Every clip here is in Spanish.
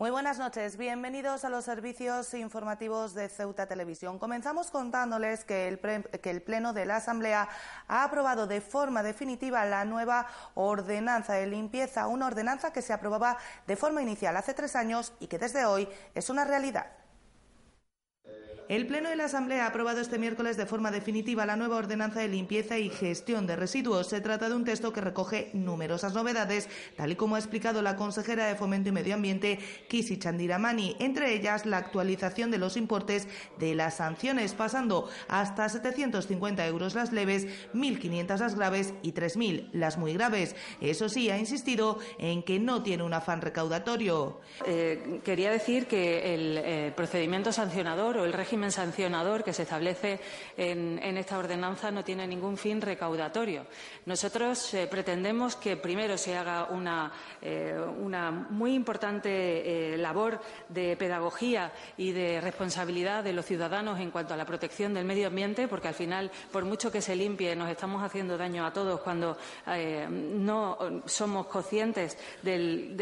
Muy buenas noches, bienvenidos a los servicios informativos de Ceuta Televisión. Comenzamos contándoles que el, que el, Pleno de la Asamblea ha aprobado de forma definitiva la nueva ordenanza de limpieza, una ordenanza que se aprobaba de forma inicial hace tres años y que desde hoy es una realidad. El Pleno de la Asamblea ha aprobado este miércoles de forma definitiva la nueva ordenanza de limpieza y gestión de residuos. Se trata de un texto que recoge numerosas novedades, tal y como ha explicado la consejera de Fomento y Medio Ambiente, Kisi Chandiramani, entre ellas la actualización de los importes de las sanciones, pasando hasta 750 euros las leves, 1.500 las graves y 3.000 las muy graves. Eso sí, ha insistido en que no tiene un afán recaudatorio. Eh, quería decir que el eh, procedimiento sancionador o el régimen sancionador que se establece en, esta ordenanza no tiene ningún fin recaudatorio. Nosotros eh, pretendemos que primero se haga una, eh, muy importante eh, labor de pedagogía y de responsabilidad de los ciudadanos en cuanto a la protección del medio ambiente, porque al final, por mucho que se limpie, nos estamos haciendo daño a todos cuando no somos conscientes de,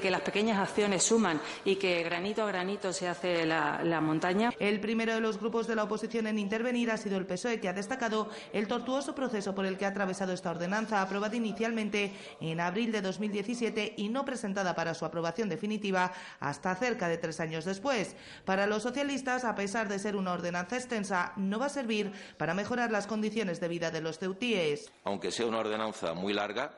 que las pequeñas acciones suman y que granito a granito se hace la montaña. El primero de los grupos de la oposición en intervenir ha sido el PSOE, que ha destacado el tortuoso proceso por el que ha atravesado esta ordenanza, aprobada inicialmente en abril de 2017 y no presentada para su aprobación definitiva hasta cerca de tres años después. Para los socialistas, a pesar de ser una ordenanza extensa, no va a servir para mejorar las condiciones de vida de los ceutíes. Aunque sea una ordenanza muy larga,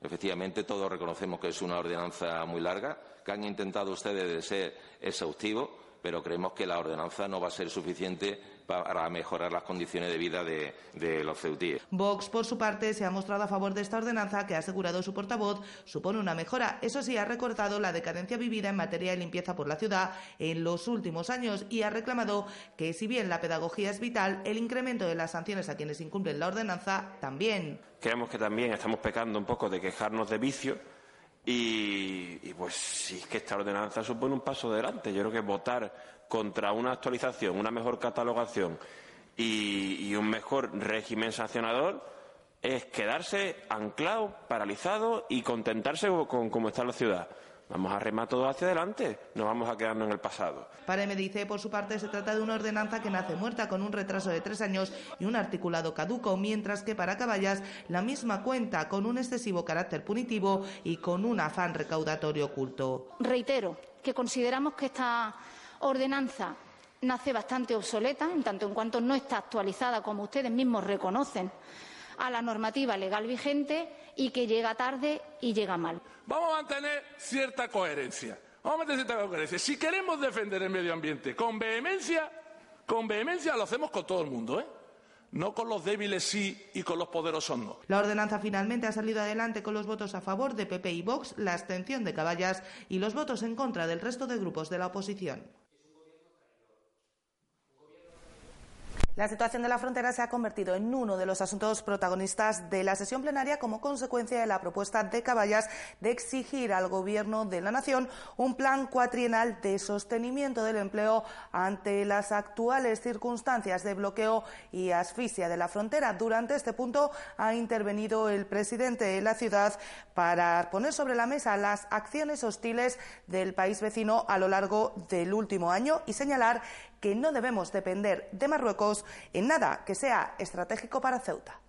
efectivamente todos reconocemos que es una ordenanza muy larga, que han intentado ustedes de ser exhaustivos pero creemos que la ordenanza no va a ser suficiente para mejorar las condiciones de vida de, los ceutíes. Vox, por su parte, se ha mostrado a favor de esta ordenanza que ha asegurado su portavoz supone una mejora. Eso sí, ha recortado la decadencia vivida en materia de limpieza por la ciudad en los últimos años y ha reclamado que, si bien la pedagogía es vital, el incremento de las sanciones a quienes incumplen la ordenanza también. Creemos que también estamos pecando un poco de quejarnos de vicio y, pues sí que esta ordenanza supone un paso adelante. Yo creo que votar contra una actualización, una mejor catalogación y, un mejor régimen sancionador es quedarse anclado, paralizado y contentarse con cómo está la ciudad. Vamos a remar todo hacia adelante, no vamos a quedarnos en el pasado. Para MDIC, por su parte, se trata de una ordenanza que nace muerta con un retraso de tres años y un articulado caduco, mientras que para Caballas la misma cuenta con un excesivo carácter punitivo y con un afán recaudatorio oculto. Reitero que consideramos que esta ordenanza nace bastante obsoleta, en tanto en cuanto no está actualizada, como ustedes mismos reconocen, a la normativa legal vigente y que llega tarde y llega mal. Vamos a mantener cierta coherencia. Vamos a mantener cierta coherencia. Si queremos defender el medio ambiente con vehemencia, con vehemencia lo hacemos con todo el mundo, ¿eh? No con los débiles sí y con los poderosos no. La ordenanza finalmente ha salido adelante con los votos a favor de PP y Vox, la abstención de Caballas y los votos en contra del resto de grupos de la oposición. La situación de la frontera se ha convertido en uno de los asuntos protagonistas de la sesión plenaria como consecuencia de la propuesta de Caballas de exigir al Gobierno de la Nación un plan cuatrienal de sostenimiento del empleo ante las actuales circunstancias de bloqueo y asfixia de la frontera. Durante este punto ha intervenido el presidente de la ciudad para poner sobre la mesa las acciones hostiles del país vecino a lo largo del último año y señalar que no debemos depender de Marruecos en nada que sea estratégico para Ceuta.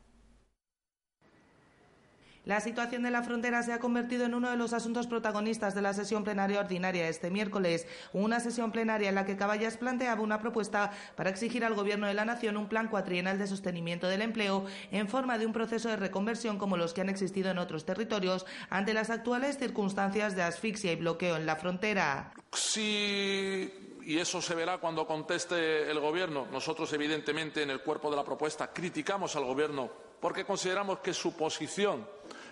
La situación de la frontera se ha convertido en uno de los asuntos protagonistas de la sesión plenaria ordinaria este miércoles, una sesión plenaria en la que Caballas planteaba una propuesta para exigir al Gobierno de la Nación un plan cuatrienal de sostenimiento del empleo en forma de un proceso de reconversión como los que han existido en otros territorios ante las actuales circunstancias de asfixia y bloqueo en la frontera. Sí y eso se verá cuando conteste el Gobierno. Nosotros, evidentemente, en el cuerpo de la propuesta criticamos al Gobierno porque consideramos que su posición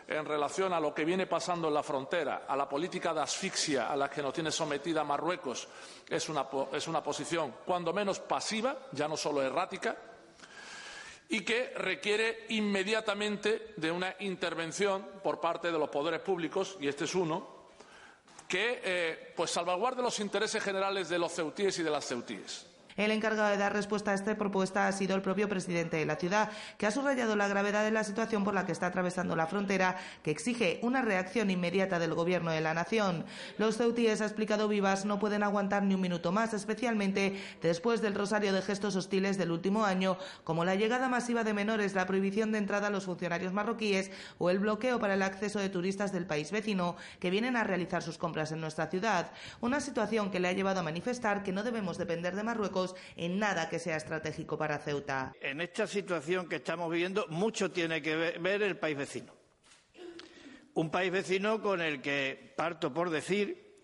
en relación a lo que viene pasando en la frontera, a la política de asfixia a la que nos tiene sometida Marruecos, es una, es una posición cuando menos pasiva, ya no solo errática, y que requiere inmediatamente de una intervención por parte de los poderes públicos, y este es uno, que eh, pues salvaguarde los intereses generales de los ceutíes y de las ceutíes. El encargado de dar respuesta a esta propuesta ha sido el propio presidente de la ciudad, que ha subrayado la gravedad de la situación por la que está atravesando la frontera, que exige una reacción inmediata del Gobierno de la Nación. Los ceutíes, ha explicado Vivas, no pueden aguantar ni un minuto más, especialmente después del rosario de gestos hostiles del último año, como la llegada masiva de menores, la prohibición de entrada a los funcionarios marroquíes o el bloqueo para el acceso de turistas del país vecino que vienen a realizar sus compras en nuestra ciudad. Una situación que le ha llevado a manifestar que no debemos depender de Marruecos en nada que sea estratégico para Ceuta. En esta situación que estamos viviendo, mucho tiene que ver el país vecino. Un país vecino con el que parto por decir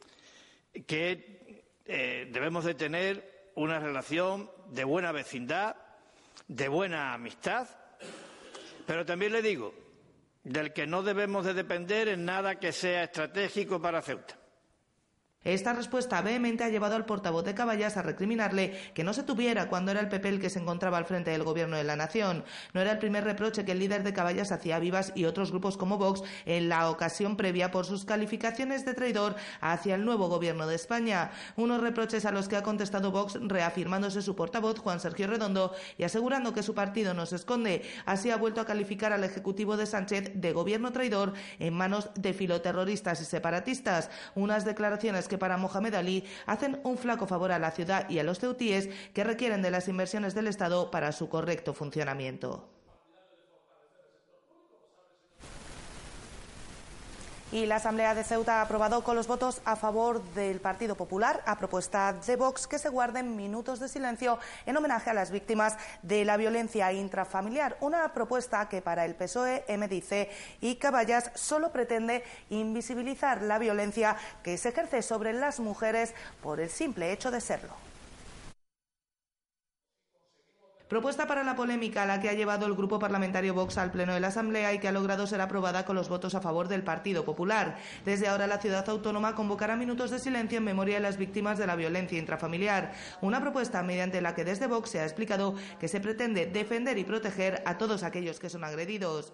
que eh, debemos de tener una relación de buena vecindad, de buena amistad, pero también le digo, del que no debemos de depender en nada que sea estratégico para Ceuta. Esta respuesta vehemente ha llevado al portavoz de Caballas a recriminarle que no se tuviera cuando era el PP el que se encontraba al frente del gobierno de la nación. No era el primer reproche que el líder de Caballas hacía a Vivas y otros grupos como Vox en la ocasión previa por sus calificaciones de traidor hacia el nuevo gobierno de España. Unos reproches a los que ha contestado Vox reafirmándose su portavoz Juan Sergio Redondo y asegurando que su partido no se esconde. Así ha vuelto a calificar al Ejecutivo de Sánchez de gobierno traidor en manos de filoterroristas y separatistas. Unas declaraciones que para Mohamed Ali hacen un flaco favor a la ciudad y a los ceutíes que requieren de las inversiones del Estado para su correcto funcionamiento. Y la Asamblea de Ceuta ha aprobado con los votos a favor del Partido Popular a propuesta de Vox que se guarden minutos de silencio en homenaje a las víctimas de la violencia intrafamiliar. Una propuesta que para el PSOE, MDC y Caballas solo pretende invisibilizar la violencia que se ejerce sobre las mujeres por el simple hecho de serlo. Propuesta para la polémica a la que ha llevado el Grupo Parlamentario Vox al Pleno de la Asamblea y que ha logrado ser aprobada con los votos a favor del Partido Popular. Desde ahora la ciudad autónoma convocará minutos de silencio en memoria de las víctimas de la violencia intrafamiliar. Una propuesta mediante la que desde Vox se ha explicado que se pretende defender y proteger a todos aquellos que son agredidos.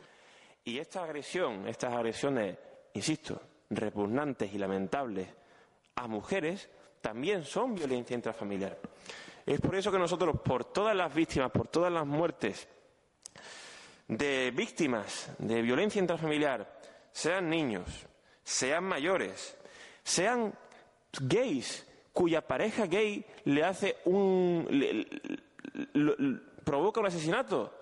Y esta agresión, estas agresiones, insisto, repugnantes y lamentables a mujeres, también son violencia intrafamiliar. Es por eso que nosotros, por todas las víctimas, por todas las muertes de víctimas de violencia intrafamiliar, sean niños, sean mayores, sean gays, cuya pareja gay le hace un. provoca un asesinato,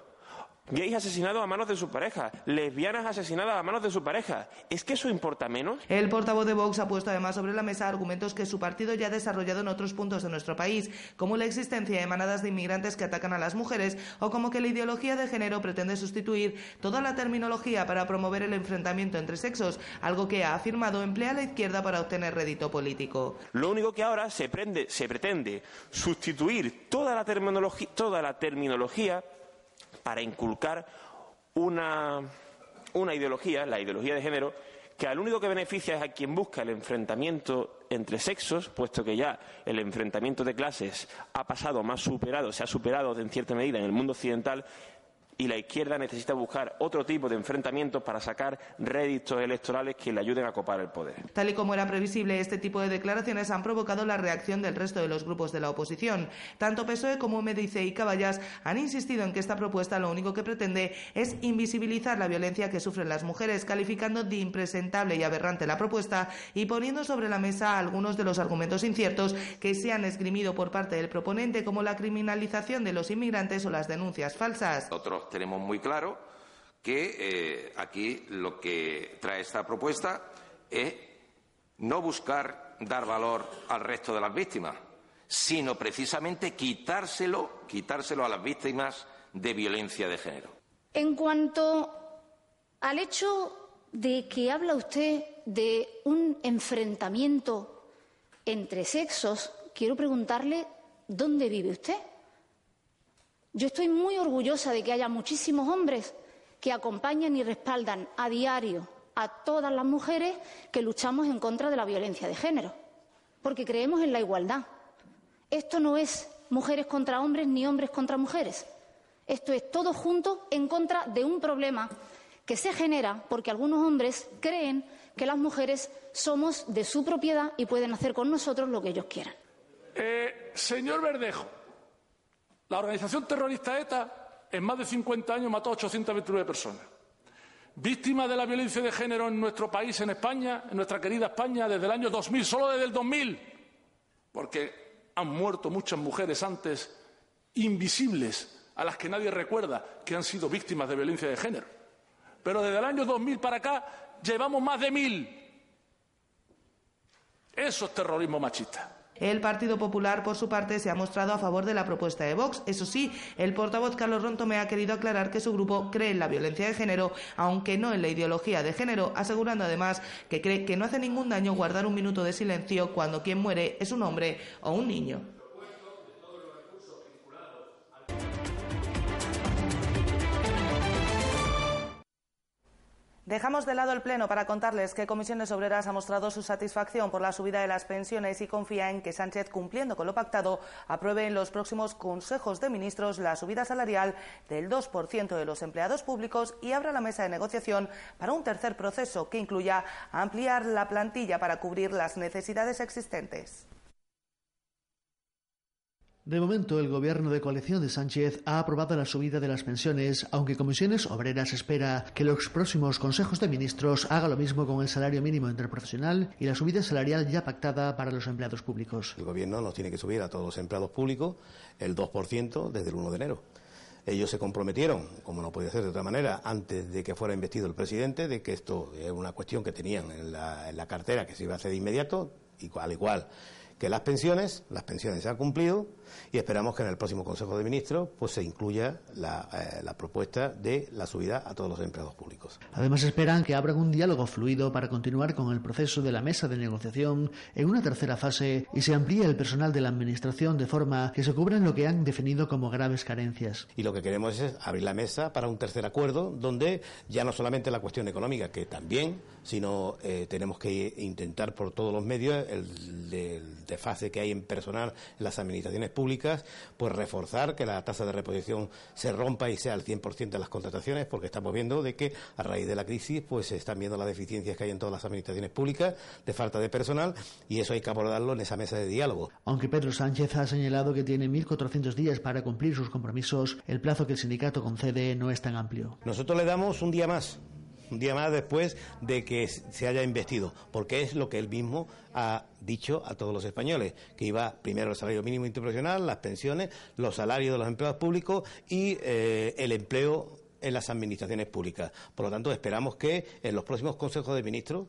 gays asesinados a manos de su pareja, lesbianas asesinadas a manos de su pareja. ¿Es que eso importa menos? El portavoz de Vox ha puesto además sobre la mesa argumentos que su partido ya ha desarrollado en otros puntos de nuestro país, como la existencia de manadas de inmigrantes que atacan a las mujeres o como que la ideología de género pretende sustituir toda la terminología para promover el enfrentamiento entre sexos, algo que ha afirmado emplea la izquierda para obtener rédito político. Lo único que ahora se, se pretende sustituir toda la terminología, toda la terminología para inculcar una, ideología, la ideología de género, que al único que beneficia es a quien busca el enfrentamiento entre sexos, puesto que ya el enfrentamiento de clases ha pasado más superado, se ha superado en cierta medida en el mundo occidental, y la izquierda necesita buscar otro tipo de enfrentamientos para sacar réditos electorales que le ayuden a copar el poder. Tal y como era previsible, este tipo de declaraciones han provocado la reacción del resto de los grupos de la oposición. Tanto PSOE como MDC y Caballas han insistido en que esta propuesta lo único que pretende es invisibilizar la violencia que sufren las mujeres, calificando de impresentable y aberrante la propuesta y poniendo sobre la mesa algunos de los argumentos inciertos que se han esgrimido por parte del proponente, como la criminalización de los inmigrantes o las denuncias falsas tenemos muy claro que eh, aquí lo que trae esta propuesta es no buscar dar valor al resto de las víctimas, sino precisamente quitárselo, quitárselo a las víctimas de violencia de género. En cuanto al hecho de que habla usted de un enfrentamiento entre sexos, quiero preguntarle dónde vive usted. Yo estoy muy orgullosa de que haya muchísimos hombres que acompañan y respaldan a diario a todas las mujeres que luchamos en contra de la violencia de género, porque creemos en la igualdad. Esto no es mujeres contra hombres ni hombres contra mujeres. Esto es todo junto en contra de un problema que se genera porque algunos hombres creen que las mujeres somos de su propiedad y pueden hacer con nosotros lo que ellos quieran. Eh, señor Verdejo, La organización terrorista ETA en más de 50 años mató a 829 personas. Víctimas de la violencia de género en nuestro país, en España, en nuestra querida España, desde el año 2000, solo desde el 2000, porque han muerto muchas mujeres antes invisibles a las que nadie recuerda que han sido víctimas de violencia de género. Pero desde el año 2000 para acá llevamos más de mil. Eso es terrorismo machista. El Partido Popular, por su parte, se ha mostrado a favor de la propuesta de Vox. Eso sí, el portavoz Carlos Rontome ha querido aclarar que su grupo cree en la violencia de género, aunque no en la ideología de género, asegurando además que cree que no hace ningún daño guardar un minuto de silencio cuando quien muere es un hombre o un niño. Dejamos de lado el Pleno para contarles que Comisiones Obreras ha mostrado su satisfacción por la subida de las pensiones y confía en que Sánchez, cumpliendo con lo pactado, apruebe en los próximos Consejos de Ministros la subida salarial del 2% de los empleados públicos y abra la mesa de negociación para un tercer proceso que incluya ampliar la plantilla para cubrir las necesidades existentes. De momento, el gobierno de coalición de Sánchez ha aprobado la subida de las pensiones, aunque Comisiones Obreras espera que los próximos consejos de ministros haga lo mismo con el salario mínimo interprofesional y la subida salarial ya pactada para los empleados públicos. El gobierno nos tiene que subir a todos los empleados públicos el 2% desde el 1 de enero. Ellos se comprometieron, como no podía ser de otra manera, antes de que fuera investido el presidente, de que esto es una cuestión que tenían en la, en la cartera que se iba a hacer de inmediato, y al igual que las pensiones, las pensiones se han cumplido y esperamos que en el próximo Consejo de Ministros pues se incluya la, eh, la, propuesta de la subida a todos los empleados públicos. Además esperan que abran un diálogo fluido para continuar con el proceso de la mesa de negociación en una tercera fase y se amplíe el personal de la Administración de forma que se cubran lo que han definido como graves carencias. Y lo que queremos es abrir la mesa para un tercer acuerdo donde ya no solamente la cuestión económica, que también, sino eh, tenemos que intentar por todos los medios el, el desfase que hay en personal en las administraciones públicas, pues reforzar que la tasa de reposición se rompa y sea al 100% de las contrataciones, porque estamos viendo de que a raíz de la crisis pues se están viendo las deficiencias que hay en todas las administraciones públicas de falta de personal y eso hay que abordarlo en esa mesa de diálogo. Aunque Pedro Sánchez ha señalado que tiene 1.400 días para cumplir sus compromisos, el plazo que el sindicato concede no es tan amplio. Nosotros le damos un día más un día más después de que se haya investido, porque es lo que él mismo ha dicho a todos los españoles, que iba primero el salario mínimo interprofesional, las pensiones, los salarios de los empleados públicos y eh, el empleo en las administraciones públicas. Por lo tanto, esperamos que en los próximos consejos de ministros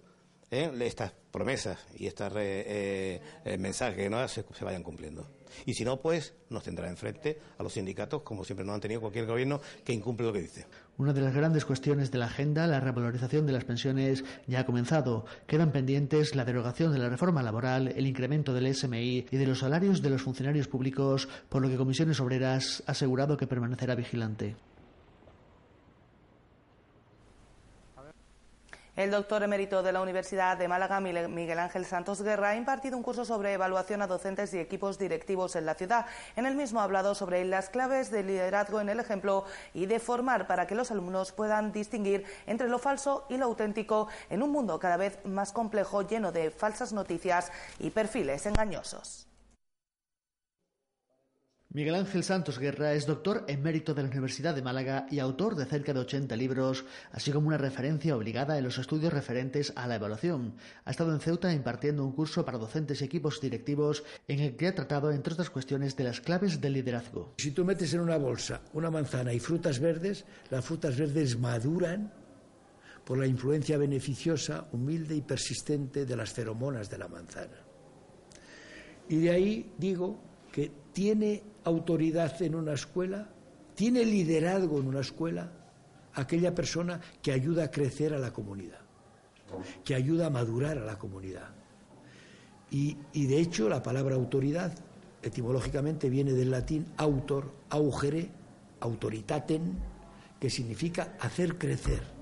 eh, estas promesas y estos eh, eh, mensajes no se, se vayan cumpliendo. Y si no, pues nos tendrá enfrente a los sindicatos, como siempre nos han tenido cualquier gobierno que incumple lo que dice. Una de las grandes cuestiones de la agenda, la revalorización de las pensiones, ya ha comenzado. Quedan pendientes la derogación de la reforma laboral, el incremento del SMI y de los salarios de los funcionarios públicos, por lo que Comisiones Obreras ha asegurado que permanecerá vigilante. El doctor emérito de la Universidad de Málaga, Miguel Ángel Santos Guerra, ha impartido un curso sobre evaluación a docentes y equipos directivos en la ciudad. En el mismo ha hablado sobre las claves del liderazgo en el ejemplo y de formar para que los alumnos puedan distinguir entre lo falso y lo auténtico en un mundo cada vez más complejo, lleno de falsas noticias y perfiles engañosos. Miguel Ángel Santos Guerra es doctor emérito de la Universidad de Málaga y autor de cerca de 80 libros, así como una referencia obligada en los estudios referentes a la evaluación. Ha estado en Ceuta impartiendo un curso para docentes y equipos directivos en el que ha tratado, entre otras cuestiones, de las claves del liderazgo. Si tú metes en una bolsa una manzana y frutas verdes, las frutas verdes maduran por la influencia beneficiosa, humilde y persistente de las feromonas de la manzana. Y de ahí digo que tiene autoridad en una escuela, tiene liderazgo en una escuela, aquella persona que ayuda a crecer a la comunidad, que ayuda a madurar a la comunidad. Y, y de hecho la palabra autoridad etimológicamente viene del latín autor, augere, autoritaten, que significa hacer crecer.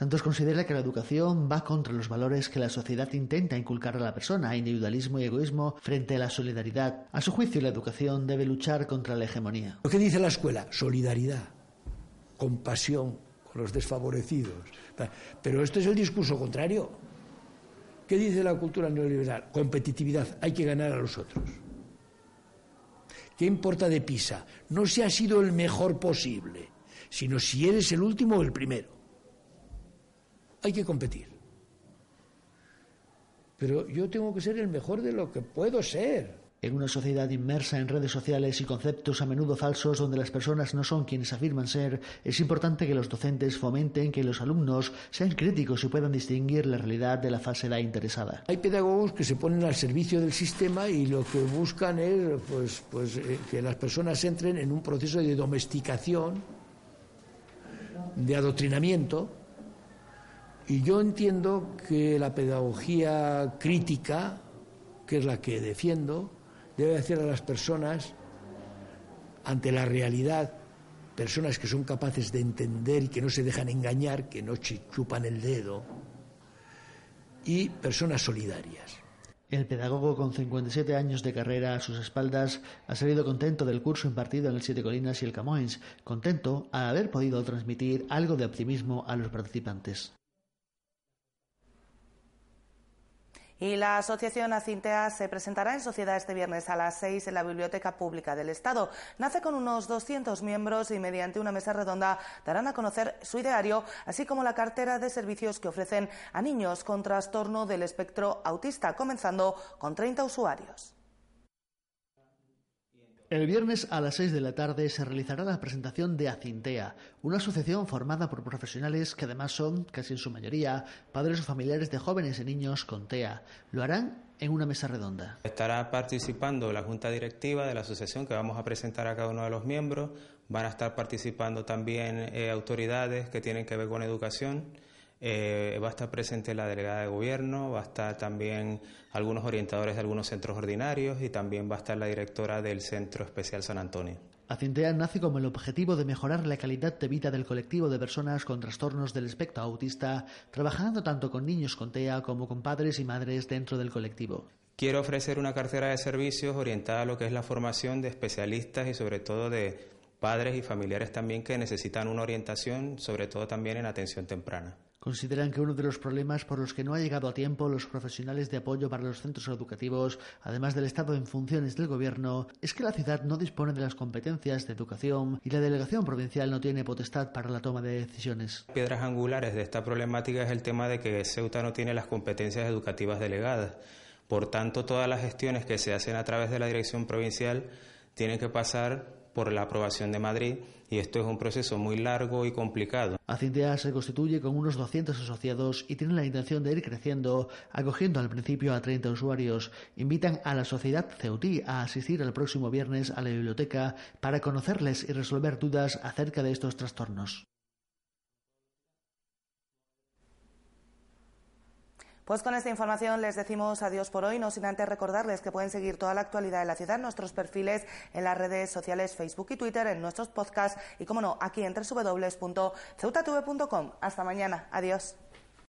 Santos considera que la educación va contra los valores que la sociedad intenta inculcar a la persona, individualismo y egoísmo frente a la solidaridad. A su juicio, la educación debe luchar contra la hegemonía. ¿Lo que dice la escuela? Solidaridad, compasión con los desfavorecidos. Pero esto es el discurso contrario. ¿Qué dice la cultura neoliberal? Competitividad, hay que ganar a los otros. ¿Qué importa de PISA? No si has sido el mejor posible, sino si eres el último o el primero. Hay que competir. Pero yo tengo que ser el mejor de lo que puedo ser. En una sociedad inmersa en redes sociales y conceptos a menudo falsos donde las personas no son quienes afirman ser, es importante que los docentes fomenten que los alumnos sean críticos y puedan distinguir la realidad de la falsedad interesada. Hay pedagogos que se ponen al servicio del sistema y lo que buscan es pues, pues, eh, que las personas entren en un proceso de domesticación, de adoctrinamiento. Y yo entiendo que la pedagogía crítica, que es la que defiendo, debe hacer a las personas ante la realidad, personas que son capaces de entender y que no se dejan engañar, que no chupan el dedo, y personas solidarias. El pedagogo con 57 años de carrera a sus espaldas ha salido contento del curso impartido en el Siete Colinas y el Camoens, contento al haber podido transmitir algo de optimismo a los participantes. Y la Asociación Acintea se presentará en sociedad este viernes a las seis en la Biblioteca Pública del Estado. Nace con unos 200 miembros y mediante una mesa redonda darán a conocer su ideario, así como la cartera de servicios que ofrecen a niños con trastorno del espectro autista, comenzando con 30 usuarios. El viernes a las 6 de la tarde se realizará la presentación de Acintea, una asociación formada por profesionales que además son, casi en su mayoría, padres o familiares de jóvenes y niños con TEA. Lo harán en una mesa redonda. Estará participando la junta directiva de la asociación que vamos a presentar a cada uno de los miembros. Van a estar participando también eh, autoridades que tienen que ver con educación eh, va a estar presente la delegada de gobierno, va a estar también algunos orientadores de algunos centros ordinarios y también va a estar la directora del Centro Especial San Antonio. Acintea nace como el objetivo de mejorar la calidad de vida del colectivo de personas con trastornos del espectro autista, trabajando tanto con niños con TEA como con padres y madres dentro del colectivo. Quiero ofrecer una cartera de servicios orientada a lo que es la formación de especialistas y sobre todo de padres y familiares también que necesitan una orientación, sobre todo también en atención temprana. Consideran que uno de los problemas por los que no ha llegado a tiempo los profesionales de apoyo para los centros educativos, además del estado en funciones del gobierno, es que la ciudad no dispone de las competencias de educación y la delegación provincial no tiene potestad para la toma de decisiones. Piedras angulares de esta problemática es el tema de que Ceuta no tiene las competencias educativas delegadas. Por tanto, todas las gestiones que se hacen a través de la dirección provincial tienen que pasar por la aprobación de Madrid y esto es un proceso muy largo y complicado. Acintea se constituye con unos 200 asociados y tiene la intención de ir creciendo, acogiendo al principio a 30 usuarios. Invitan a la sociedad Ceutí a asistir el próximo viernes a la biblioteca para conocerles y resolver dudas acerca de estos trastornos. Pues con esta información les decimos adiós por hoy, no sin antes recordarles que pueden seguir toda la actualidad de la ciudad, nuestros perfiles en las redes sociales Facebook y Twitter, en nuestros podcasts y, como no, aquí en www.ceutatv.com. Hasta mañana. Adiós.